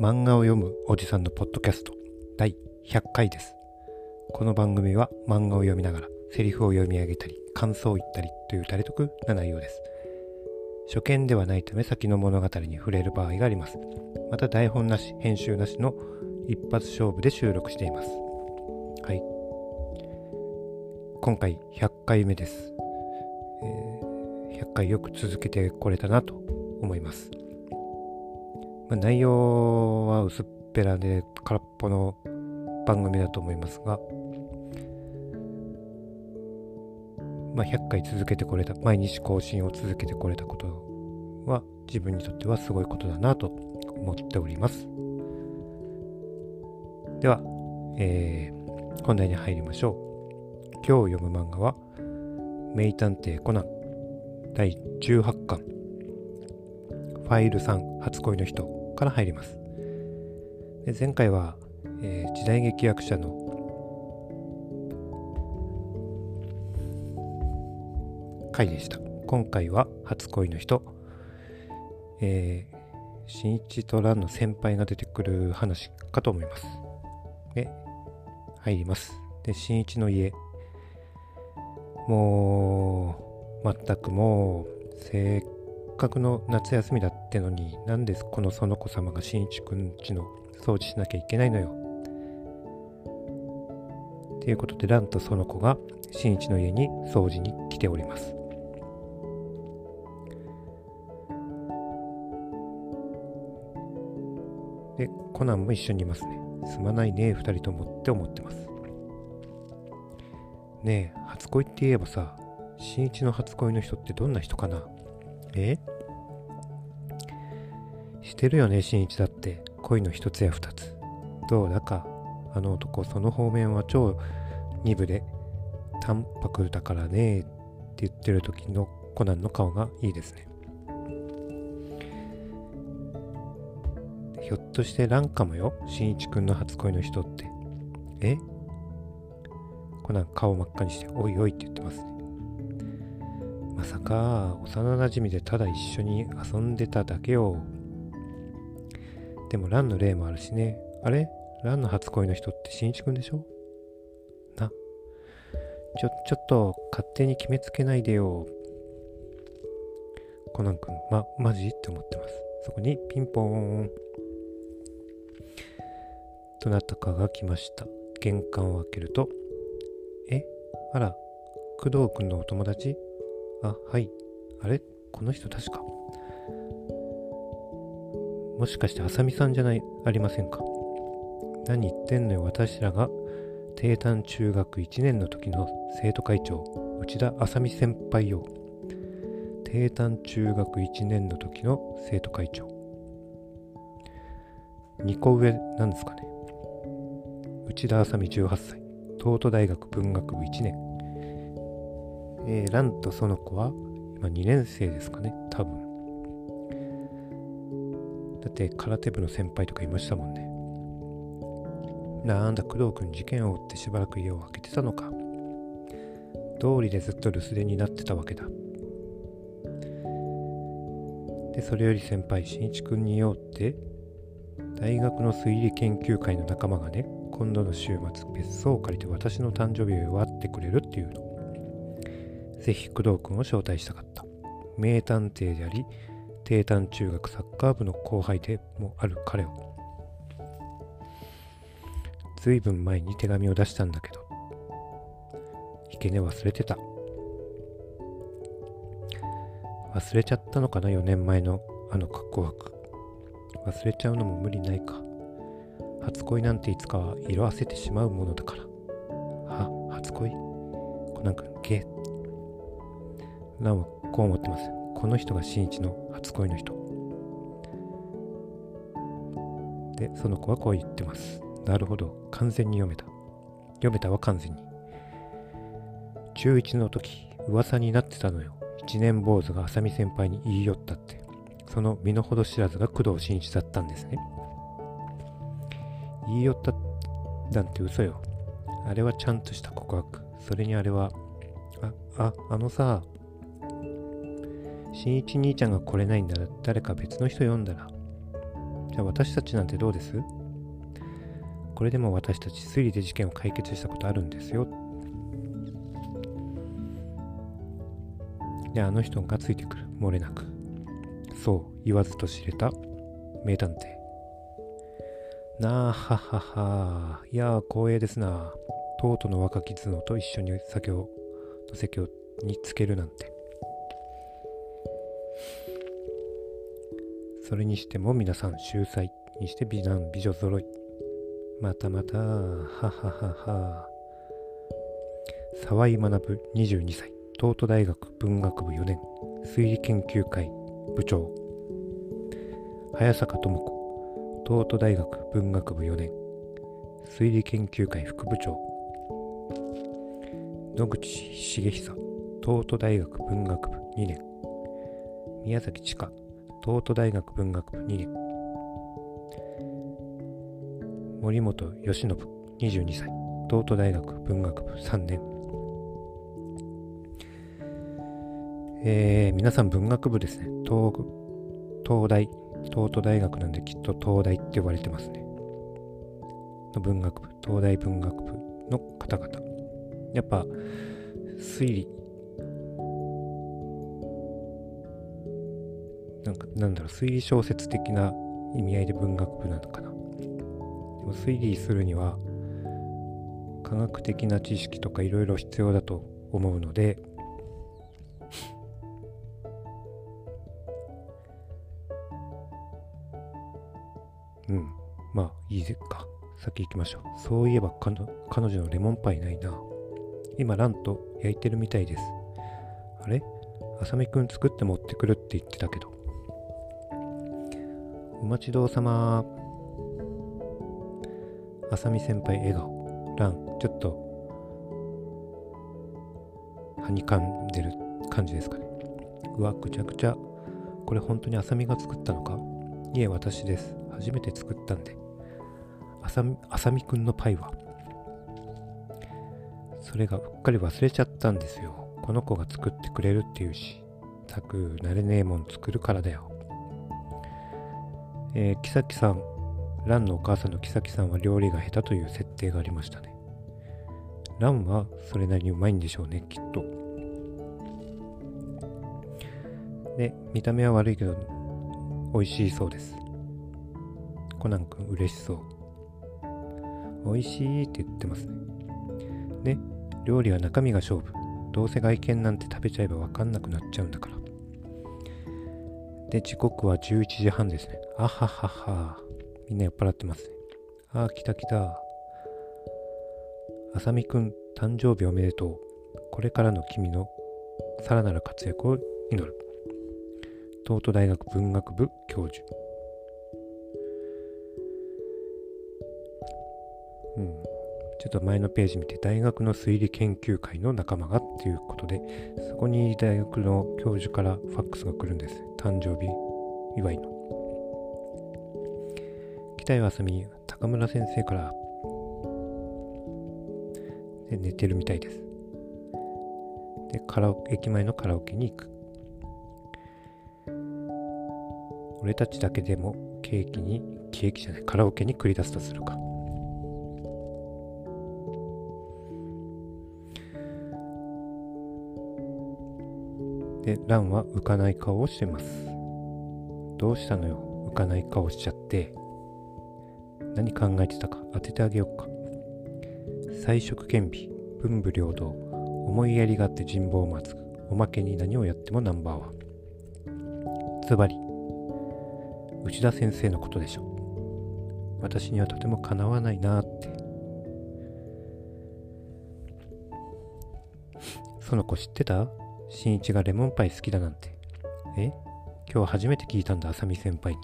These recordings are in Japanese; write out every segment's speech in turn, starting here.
漫画を読むおじさんのポッドキャスト第100回です。この番組は漫画を読みながらセリフを読み上げたり感想を言ったりという垂れ得な内容です。初見ではないため先の物語に触れる場合があります。また台本なし、編集なしの一発勝負で収録しています。はい。今回100回目です。えー、100回よく続けてこれたなと思います。まあ、内容は薄っぺらで空っぽの番組だと思いますが、まあ、100回続けてこれた毎日更新を続けてこれたことは自分にとってはすごいことだなと思っております。では、えー、本題に入りましょう。今日読む漫画は「名探偵コナン」第18巻「ファイル3初恋の人」から入ります。で前回は、えー、時代劇役者の回でした。今回は初恋の人、えー、新一と蘭の先輩が出てくる話かと思います。で、入ります。で、新一の家。もう、全くもう正解、せっかくの夏休みだってのになんでこの園子様が新一くんちの掃除しなきゃいけないのよ？ということで蘭と園子が新一の家に掃除に来ております。で、コナンも一緒にいますね。すまないね、二人ともって思ってます。ねえ、初恋って言えばさ、新一の初恋の人ってどんな人かな？え？してるよね、新一だって。恋の一つや二つ。どうだか、あの男、その方面は超鈍で、淡白だからねって言ってる時のコナンの顔がいいですね。ひょっとしてランかもよ、新一くんの初恋の人って。え？コナン顔真っ赤にして、おいおいって言ってますね。まさか、幼馴染でただ一緒に遊んでただけよ。でもランの例もあるしね。あれ？ランの初恋の人って新一くんでしょ？な。ちょ、ちょっと勝手に決めつけないでよ。コナン君、ま、マジ？って思ってます。そこにピンポーン。どなたかが来ました。玄関を開けると、え？あら、工藤君のお友達？あ、はい。あれ？この人確か。もしかしてあさみさんじゃない、ありませんか？何言ってんのよ、私らが低短中学1年の時の生徒会長、内田あさみ先輩よ。低短中学1年の時の生徒会長。2個上なんですかね。内田あさみ18歳、東都大学文学部1年。えー、ランとその子は今2年生ですかね、多分。だって空手部の先輩とかいましたもんね。なんだ、工藤君事件を追ってしばらく家を空けてたのか。通りでずっと留守電になってたわけだ。で、それより先輩、新一君によって、大学の推理研究会の仲間がね、今度の週末、別荘を借りて私の誕生日を祝ってくれるっていうの。ぜひ工藤君を招待したかった。名探偵であり、低短中学サッカー部の後輩でもある彼を。ずいぶん前に手紙を出したんだけどひけね忘れてた。忘れちゃったのかな4年前のあの格好枠忘れちゃうのも無理ないか。初恋なんていつかは色あせてしまうものだから。は初恋？コナン君ゲー。なおこう思ってます。この人が新一の初恋の人。でその子はこう言ってます。なるほど。完全に読めた。読めたは完全に。中1の時噂になってたのよ。一年坊主が浅見先輩に言い寄ったって。その身の程知らずが工藤新一だったんですね。言い寄ったなんて嘘よ。あれはちゃんとした告白。それにあれはあああのさ新一兄ちゃんが来れないんなら誰か別の人読んだら。じゃあ私たちなんてどうです？これでも私たち推理で事件を解決したことあるんですよ。で、あの人がついてくる。漏れなく。そう、言わずと知れた名探偵。なあ、ははは。いやー、光栄ですな。とうとうの若き頭脳と一緒に酒を、の席をにつけるなんて。それにしても皆さん秀才にして美男美女揃い。またまた、はははは。沢井学22歳、東都大学文学部4年、推理研究会部長。早坂智子、東都大学文学部4年。推理研究会副部長。野口茂久。東都大学文学部2年。宮崎千佳。東都大学文学部2年森本義信22歳東都大学文学部3年えー、皆さん文学部ですね東東大東都大学なんできっと東大って呼ばれてますね。の文学部、東大文学部の方々。やっぱ、推理、なんか、なんだろう、推理小説的な意味合いで文学部なのかな。でも推理するには、科学的な知識とかいろいろ必要だと思うので、うん。まあ、いいぜか。先行きましょう。そういえば彼女のレモンパイないな。今、ランと焼いてるみたいです。あれ？あさみくん作って持ってくるって言ってたけど。お待ちどうさま。あさみ先輩笑顔。ラン、ちょっと、はにかんでる感じですかね。うわ、ぐちゃぐちゃ。これ本当にあさみが作ったのか？いえ、私です。初めて作ったんで、あさみ、あさみくんのパイは、それがうっかり忘れちゃったんですよ。この子が作ってくれるっていうし、たくなれねえもん作るからだよ。えー、木崎さん、ランのお母さんの木崎さんは料理が下手という設定がありましたね。ランはそれなりにうまいんでしょうね、きっと。で、見た目は悪いけど、美味しいそうです。コナン君嬉しそう。美味しいって言ってますね。で、料理は中身が勝負。どうせ外見なんて食べちゃえばわかんなくなっちゃうんだから。で、時刻は11時半ですね。あははは。みんな酔っ払ってますね。あー、来た来た。あさみくん、誕生日おめでとう。これからの君のさらなる活躍を祈る。東都大学文学部教授。うん、ちょっと前のページ見て大学の推理研究会の仲間がっていうことでそこに大学の教授からファックスが来るんです誕生日祝いの。北井あさみ高村先生から。で寝てるみたいです。でカラオ駅前のカラオケに行く。俺たちだけでもケーキにケーキじゃないカラオケに繰り出すとするか。で、ランは浮かない顔をしてます。どうしたのよ、浮かない顔しちゃって。何考えてたか？当ててあげようか。彩色兼備、文武両道、思いやりがあって人望を待つ。おまけに何をやってもナンバーワン。つまり、内田先生のことでしょ。私にはとてもかなわないなって。その子知ってた？新一がレモンパイ好きだなんて。え？今日初めて聞いたんだ、あさみ先輩に。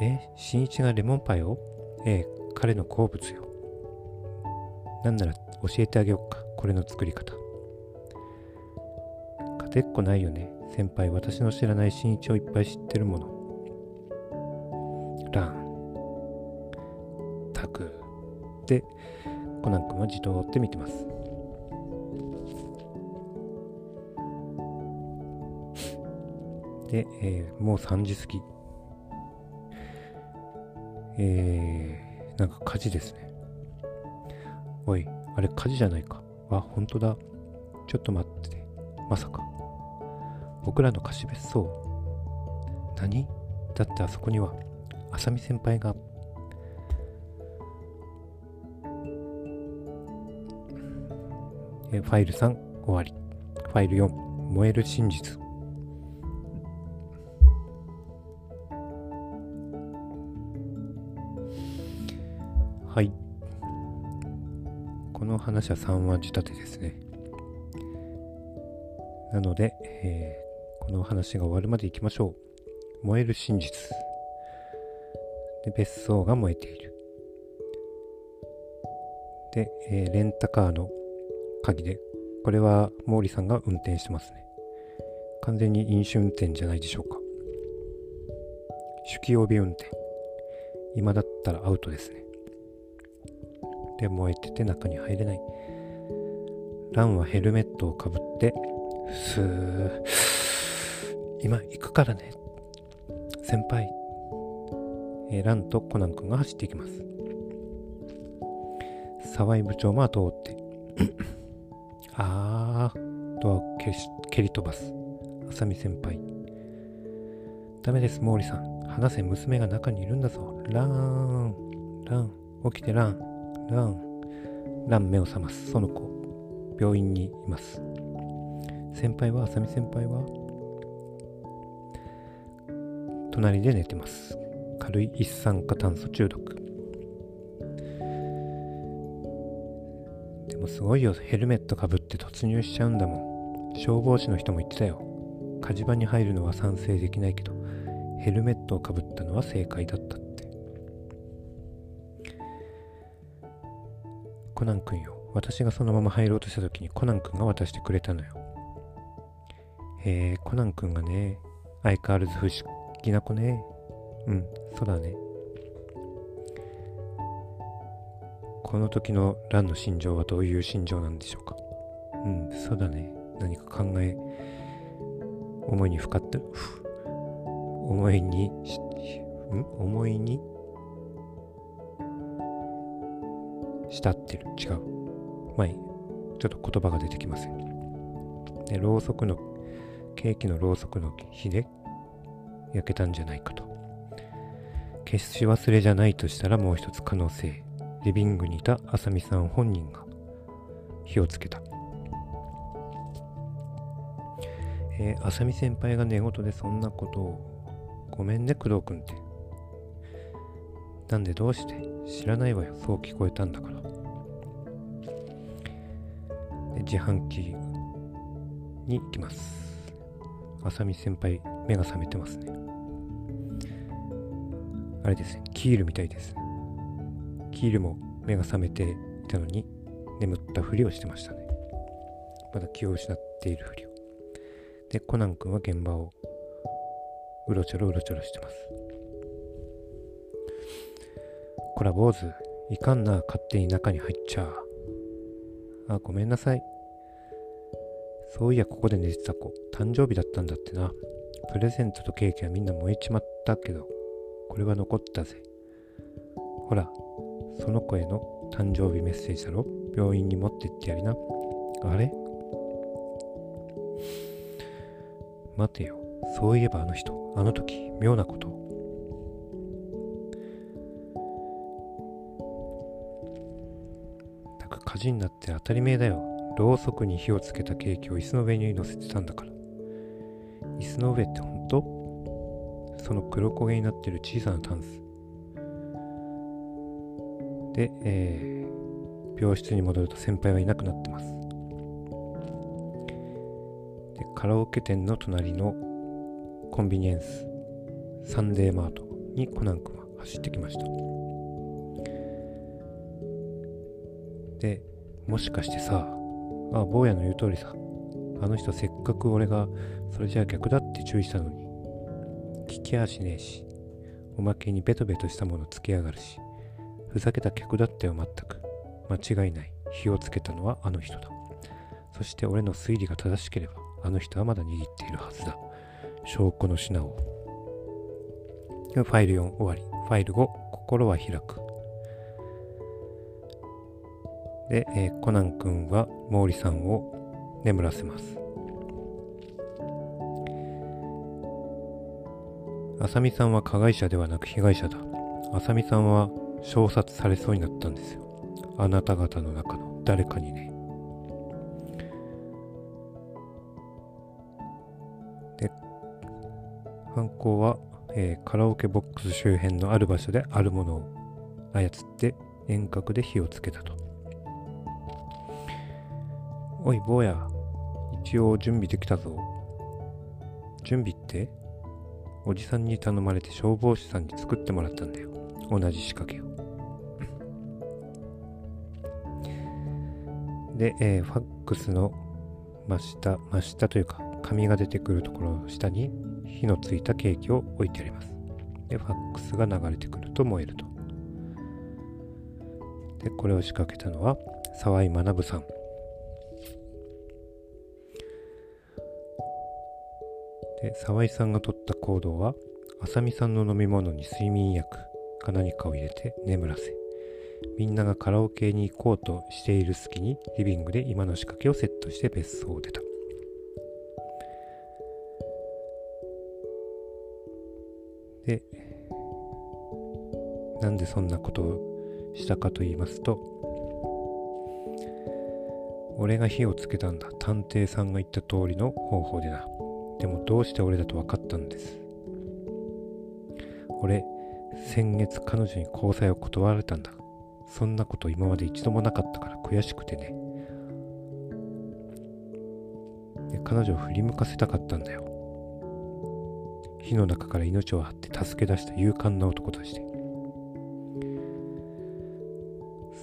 え？新一がレモンパイを？ええ、彼の好物よ。なんなら教えてあげようか、これの作り方。勝てっこないよね。先輩、私の知らない新一をいっぱい知ってるもの。ラン。タク。で、コナン君はじとって見てます。で、えー、もう3時過ぎ。えー、なんか火事ですね。おい、あれ火事じゃないか。あ、本当だ。ちょっと待ってて。まさか。僕らの貸別荘。何？だってあそこには、浅見先輩が。えファイル3終わり。ファイル4燃える真実。はい。この話は3話仕立てですね。なので、えー、この話が終わるまでいきましょう。燃える真実。で、別荘が燃えている。で、えー、レンタカーの鍵で、これは毛利さんが運転してますね。完全に飲酒運転じゃないでしょうか。酒気帯び運転。今だったらアウトですね。で燃えてて中に入れない。ランはヘルメットをかぶって、スー、今行くからね。先輩。えー、ランとコナン君が走っていきます。沢井部長も後を追って、あー、ドアを蹴り飛ばす。浅見先輩。ダメです、毛利さん。話せ、娘が中にいるんだぞ。ラン、ラン、起きてラン。ラン、ラン目を覚ます。その子、病院にいます。先輩は、あさみ先輩は、隣で寝てます。軽い一酸化炭素中毒。でもすごいよ、ヘルメットかぶって突入しちゃうんだもん。消防士の人も言ってたよ。火事場に入るのは賛成できないけど、ヘルメットをかぶったのは正解だったコナン君よ。私がそのまま入ろうとした時にコナン君が渡してくれたのよ。へえ、コナン君がね、相変わらず不思議な子ね。うん、そうだね。この時のランの心情はどういう心情なんでしょうか。うん、そうだね。何か考え、思いに深って、思いに、ん思いに慕ってる。違う。まあいい。ちょっと言葉が出てきません。で、ろうそくの、ケーキのろうそくの火で焼けたんじゃないかと。決し忘れじゃないとしたらもう一つ可能性。リビングにいたあさみさん本人が火をつけた。えー、あさみ先輩が寝言でそんなことを。ごめんね、工藤君って。なんでどうして知らないわよ。そう聞こえたんだから。自販機に行きます。あさみ先輩、目が覚めてますね。あれですね、キールみたいですね。キールも目が覚めていたのに、眠ったふりをしてましたね。まだ気を失っているふりを。で、コナン君は現場をうろちょろうろちょろしてます。こら坊主、いかんな、勝手に中に入っちゃ。あ、ごめんなさい。そういや、ここで寝てた子、誕生日だったんだってな。プレゼントとケーキはみんな燃えちまったけど、これは残ったぜ。ほら、その子への誕生日メッセージだろ病院に持ってってやりな。あれ？待てよ。そういえばあの人、あの時、妙なこと火事になって当たり前だよ。ろうそくに火をつけたケーキを椅子の上に乗せてたんだから。椅子の上って本当その黒焦げになってる小さなタンス。で、えー、病室に戻ると先輩はいなくなってます。で、カラオケ店の隣のコンビニエンス、サンデーマートにコナン君は走ってきました。で、もしかしてさ、あ、坊やの言う通りさ、あの人せっかく俺がそれじゃあ逆だって注意したのに、聞きやしねえし、おまけにベトベトしたものつけやがるし、ふざけた客だったよ全く。間違いない。火をつけたのはあの人だ。そして俺の推理が正しければ、あの人はまだ握っているはずだ。証拠の品を。ファイル4終わり。ファイル後、心は開く。で、えー、コナン君は毛利さんを眠らせます。浅見さんは加害者ではなく被害者だ。浅見さんは衝殺されそうになったんですよ。あなた方の中の誰かにね。で、犯行は、えー、カラオケボックス周辺のある場所であるものを操って遠隔で火をつけたと。おい、坊や。一応準備できたぞ。準備って？おじさんに頼まれて消防士さんに作ってもらったんだよ。同じ仕掛けを。で、えー、ファックスの真下、真下というか、紙が出てくるところの下に火のついたケーキを置いてあります。で、ファックスが流れてくると燃えると。で、これを仕掛けたのは沢井学さん。で、沢井さんが取った行動は、浅見さんの飲み物に睡眠薬か何かを入れて眠らせ、みんながカラオケに行こうとしている隙にリビングで今の仕掛けをセットして別荘を出た。で、なんでそんなことをしたかと言いますと、俺が火をつけたんだ。探偵さんが言った通りの方法でな。でもどうして俺だと分かったんです？俺、先月彼女に交際を断られたんだ。そんなこと今まで一度もなかったから悔しくてね。彼女を振り向かせたかったんだよ。火の中から命を張って助け出した勇敢な男として。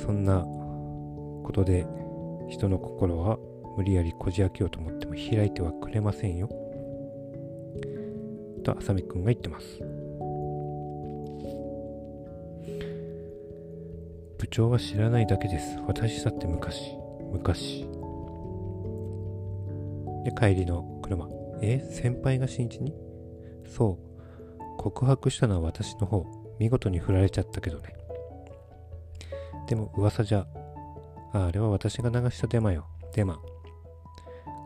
そんなことで人の心は無理やりこじ開けようと思っても開いてはくれませんよ。と浅見くんが言ってます。部長は知らないだけです。私だって昔、昔。で、帰りの車。え先輩が新一に？そう。告白したのは私の方。見事に振られちゃったけどね。でも噂じゃ、ああれは私が流したデマよ。デマ。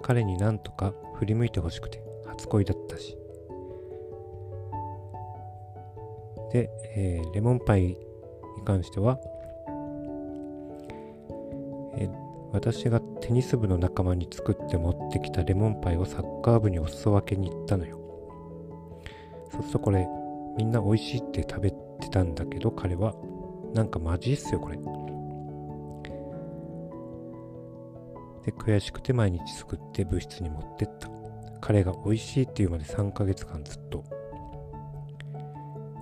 彼になんとか振り向いてほしくて、初恋だったし。で、えー、レモンパイに関しては、えー、私がテニス部の仲間に作って持ってきたレモンパイをサッカー部にお裾分けに行ったのよ。そうするとこれ、みんな美味しいって食べてたんだけど、彼は、なんかマジっすよ、これ。で、悔しくて毎日作って部室に持ってった。彼が美味しいっていうまで3ヶ月間ずっと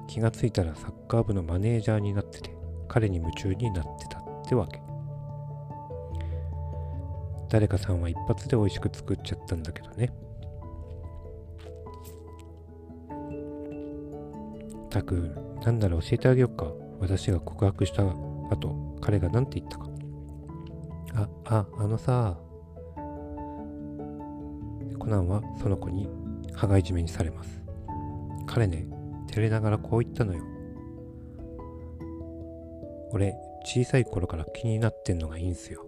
気がついたらサッカー部のマネージャーになってて彼に夢中になってたってわけ。誰かさんは一発で美味しく作っちゃったんだけどね。たくなんなら教えてあげよっか。私が告白した後彼が何て言ったか。あああのさ。コナンはその子に羽交い締めにされます。彼ね照れながらこう言ったのよ。俺、小さい頃から気になってんのがいいんすよ。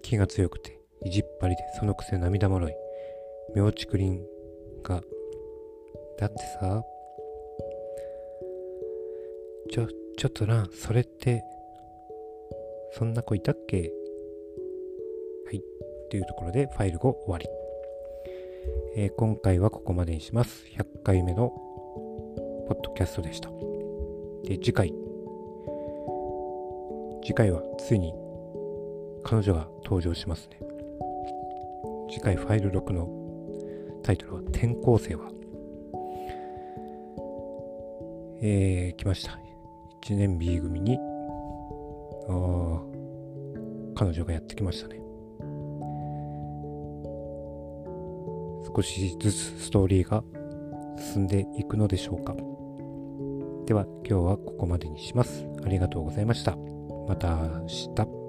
気が強くて、意地っ張りで、そのくせ涙もろい。妙竹林が、だってさ、ちょ、ちょっとな、それって、そんな子いたっけ？はい。というところで、ファイル後終わり。えー、今回はここまでにします。100回目のポッドキャストでした。で、次回。次回はついに彼女が登場しますね。次回ファイル6のタイトルは転校生は。えー、来ました。1年 B 組に、ああ彼女がやってきましたね。少しずつストーリーが進んでいくのでしょうか。では今日はここまでにします。ありがとうございました。また明日。